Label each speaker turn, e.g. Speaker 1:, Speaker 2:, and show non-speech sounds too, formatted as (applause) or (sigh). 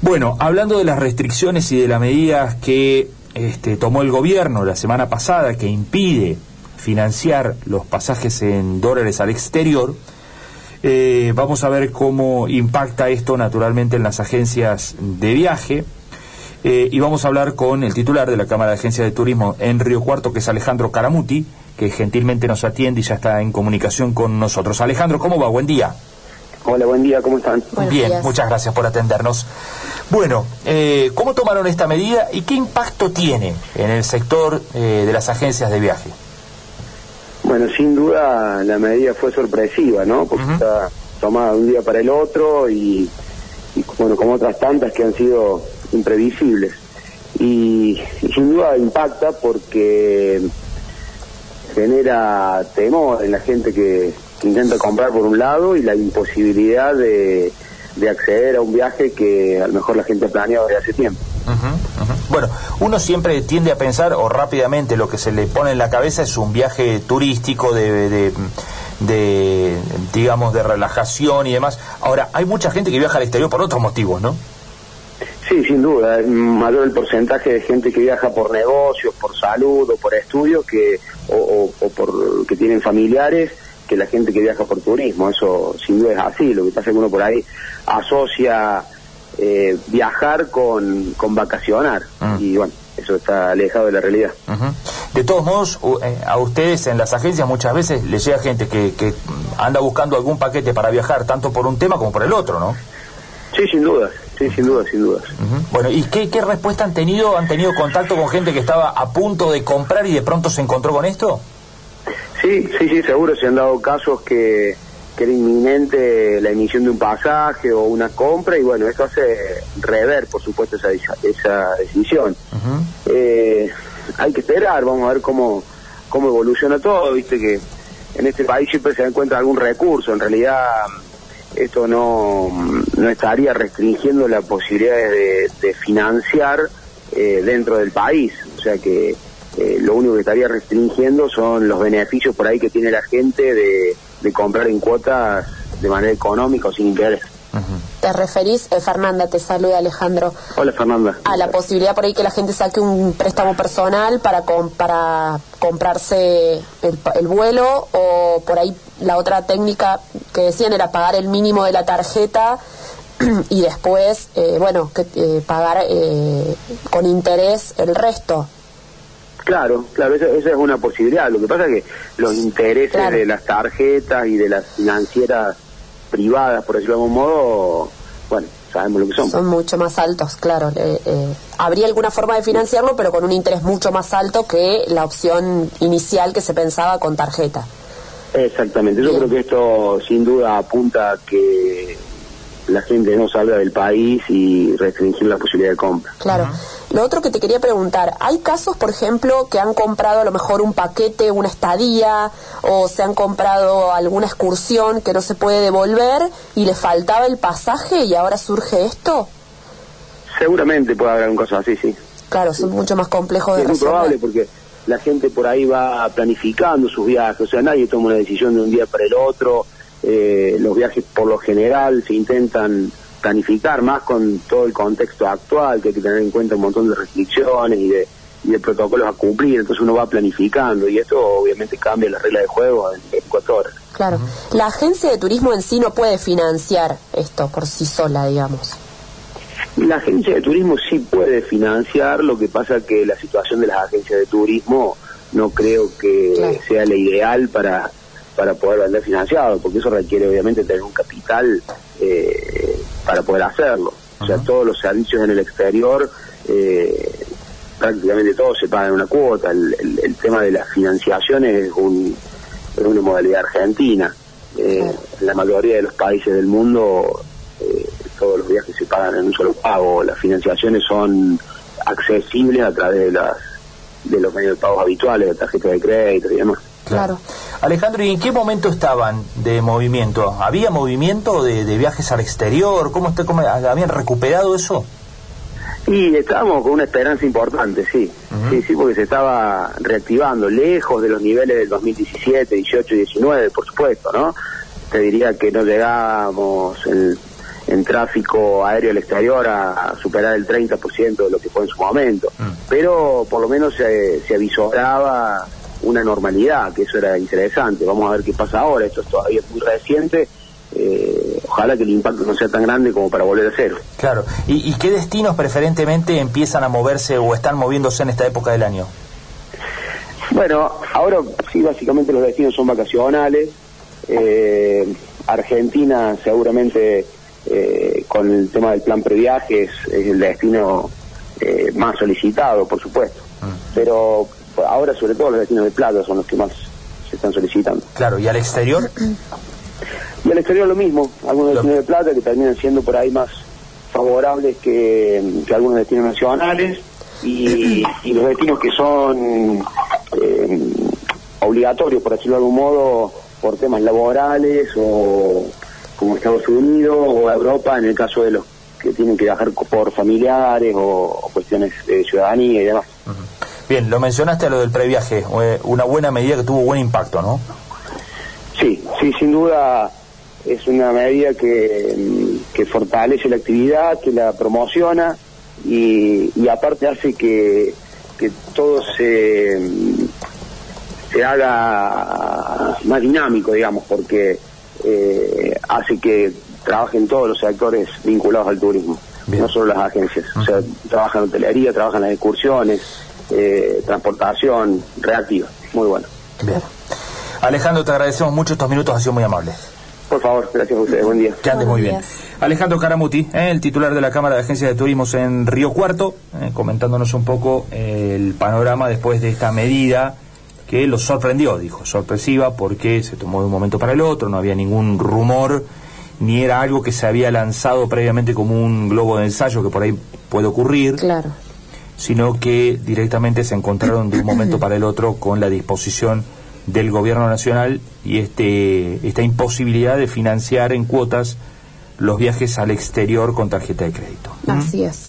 Speaker 1: Bueno, hablando de las restricciones y de las medidas que este, tomó el gobierno la semana pasada que impide financiar los pasajes en dólares al exterior, eh, vamos a ver cómo impacta esto naturalmente en las agencias de viaje. Eh, y vamos a hablar con el titular de la Cámara de Agencias de Turismo en Río Cuarto, que es Alejandro Caramuti, que gentilmente nos atiende y ya está en comunicación con nosotros. Alejandro, ¿cómo va? Buen día.
Speaker 2: Hola, buen día, ¿cómo están?
Speaker 1: Bien, muchas gracias por atendernos. Bueno, eh, ¿cómo tomaron esta medida y qué impacto tiene en el sector eh, de las agencias de viaje?
Speaker 2: Bueno, sin duda la medida fue sorpresiva, ¿no? Porque está tomada de un día para el otro y, bueno, como otras tantas que han sido imprevisibles. Y, y sin duda impacta porque genera temor en la gente que, que intenta comprar por un lado y la imposibilidad de, acceder a un viaje que a lo mejor la gente ha planeado desde hace tiempo.
Speaker 1: Bueno, uno siempre tiende a pensar, o rápidamente lo que se le pone en la cabeza es un viaje turístico de, de, digamos, de relajación y demás. Ahora, hay mucha gente que viaja al exterior por otros motivos, ¿no?
Speaker 2: Sí, sin duda, es mayor el porcentaje de gente que viaja por negocios, por salud o por estudios que o, o por que tienen familiares que la gente que viaja por turismo. Eso sin duda es así. Lo que pasa es que uno por ahí asocia eh, viajar con, con vacacionar. Mm. Y bueno, eso está alejado de la realidad.
Speaker 1: De todos modos, eh, a ustedes en las agencias muchas veces les llega gente que, que anda buscando algún paquete para viajar, tanto por un tema como por el otro, ¿no?
Speaker 2: Sí, sin duda, sí, sin duda, sin dudas.
Speaker 1: Bueno, ¿y qué, qué respuesta han tenido? ¿Han tenido contacto con gente que estaba a punto de comprar y de pronto se encontró con esto?
Speaker 2: Sí, sí, sí, seguro se han dado casos que, que era inminente la emisión de un pasaje o una compra y bueno, esto hace rever, por supuesto, esa, esa decisión. Eh, hay que esperar, vamos a ver cómo, cómo evoluciona todo, viste que en este país siempre se encuentra algún recurso, en realidad esto no, no estaría restringiendo la posibilidad de, de financiar eh, dentro del país, o sea que eh, lo único que estaría restringiendo son los beneficios por ahí que tiene la gente de, comprar en cuotas de manera económica o sin interés.
Speaker 3: Te referís, eh, Fernanda, te saluda Alejandro.
Speaker 2: Hola Fernanda.
Speaker 3: A la posibilidad por ahí que la gente saque un préstamo personal para, para comprarse el, vuelo o por ahí la otra técnica que decían era pagar el mínimo de la tarjeta (clears throat) y después, eh, bueno, que, pagar con interés el resto.
Speaker 2: Claro, claro, esa, es una posibilidad. Lo que pasa es que los intereses de las tarjetas y de las financieras privadas, por decirlo de algún modo, bueno, sabemos lo que son.
Speaker 3: Son mucho más altos, claro. Eh, eh, habría alguna forma de financiarlo, pero con un interés mucho más alto que la opción inicial que se pensaba con tarjeta.
Speaker 2: Exactamente, yo creo que esto sin duda apunta a que la gente no salga del país y restringir la posibilidad de compra.
Speaker 3: Claro. Lo otro que te quería preguntar, ¿hay casos, por ejemplo, que han comprado a lo mejor un paquete, una estadía, o se han comprado alguna excursión que no se puede devolver y le faltaba el pasaje y ahora surge esto?
Speaker 2: Seguramente puede haber un caso así, sí.
Speaker 3: Claro, son mucho más complejos de
Speaker 2: Es muy probable porque la gente por ahí va planificando sus viajes, o sea, nadie toma una decisión de un día para el otro, eh, los viajes por lo general se intentan planificar más con todo el contexto actual, que hay que tener en cuenta un montón de restricciones y de, y de protocolos a cumplir, entonces uno va planificando y esto obviamente cambia la regla de juego en 24 horas.
Speaker 3: Claro. La agencia de turismo en sí no puede financiar esto por sí sola, digamos.
Speaker 2: La agencia de turismo sí puede financiar, lo que pasa que la situación de las agencias de turismo no creo que sea la ideal para para poder vender financiado, porque eso requiere obviamente tener un capital eh, para poder hacerlo. O sea, todos los servicios en el exterior, eh, prácticamente todos se pagan una cuota. El, tema de las financiaciones es, un, es una modalidad argentina. Eh, en la mayoría de los países del mundo, todos los viajes se pagan en un solo pago. Las financiaciones son accesibles a través de, las, de los medios de pago habituales, de tarjetas de crédito y demás.
Speaker 3: Claro.
Speaker 1: Alejandro, ¿y en qué momento estaban de movimiento? ¿Había movimiento de, viajes al exterior? ¿Cómo, está, cómo habían recuperado eso?
Speaker 2: Y estábamos con una esperanza importante, sí. Sí, sí, porque se estaba reactivando, lejos de los niveles del 2017, 18 y 19, por supuesto, ¿no? Te diría que no llegábamos en, en tráfico aéreo al exterior a, superar el 30% de lo que fue en su momento. Mm. Pero por lo menos se, se avisoraba una normalidad, que eso era interesante. Vamos a ver qué pasa ahora, esto es todavía muy reciente. Eh, ojalá que el impacto no sea tan grande como para volver a cero.
Speaker 1: Claro. ¿Y, qué destinos preferentemente empiezan a moverse o están moviéndose en esta época del año?
Speaker 2: Bueno, ahora sí, básicamente los destinos son vacacionales. Eh, Argentina seguramente eh, con el tema del plan previaje es, el destino eh, más solicitado, por supuesto. Mm. Pero ahora sobre todo los destinos de plata son los que más se están solicitando.
Speaker 1: Claro, ¿y al exterior? (clears throat)
Speaker 2: Y al exterior lo mismo, algunos destinos de plata que terminan siendo por ahí más favorables que, algunos destinos nacionales (clears throat) y, los destinos que son eh, obligatorios, por decirlo de algún modo, por temas laborales o como Estados Unidos o Europa en el caso de los que tienen que viajar por familiares o, cuestiones de ciudadanía y demás.
Speaker 1: Bien, lo mencionaste a lo del previaje, eh, una buena medida que tuvo buen impacto, ¿no?
Speaker 2: Sí, sí, sin duda es una medida que, que fortalece la actividad, que la promociona y, y aparte hace que, que todo se, se haga más dinámico, digamos, porque eh, hace que trabajen todos los sectores vinculados al turismo, no solo las agencias. O sea, trabajan en hotelería, trabajan las excursiones, eh, transportación reactiva. Muy bueno.
Speaker 1: Bien. Alejandro, te agradecemos mucho estos minutos, ha sido muy amable.
Speaker 2: Por favor, gracias a ustedes. Buen día.
Speaker 1: Que andes muy bien. Alejandro Caramuti, eh, el titular de la Cámara de Agencias de Turismo en Río Cuarto, comentándonos un poco el panorama después de esta medida que lo sorprendió, dijo, sorpresiva porque se tomó de un momento para el otro, no había ningún rumor, ni era algo que se había lanzado previamente como un globo de ensayo que por ahí puede ocurrir,
Speaker 3: claro.
Speaker 1: Sino que directamente se encontraron de un momento para el otro con la disposición del gobierno nacional y este esta imposibilidad de financiar en cuotas los viajes al exterior con tarjeta de crédito.
Speaker 3: Así es.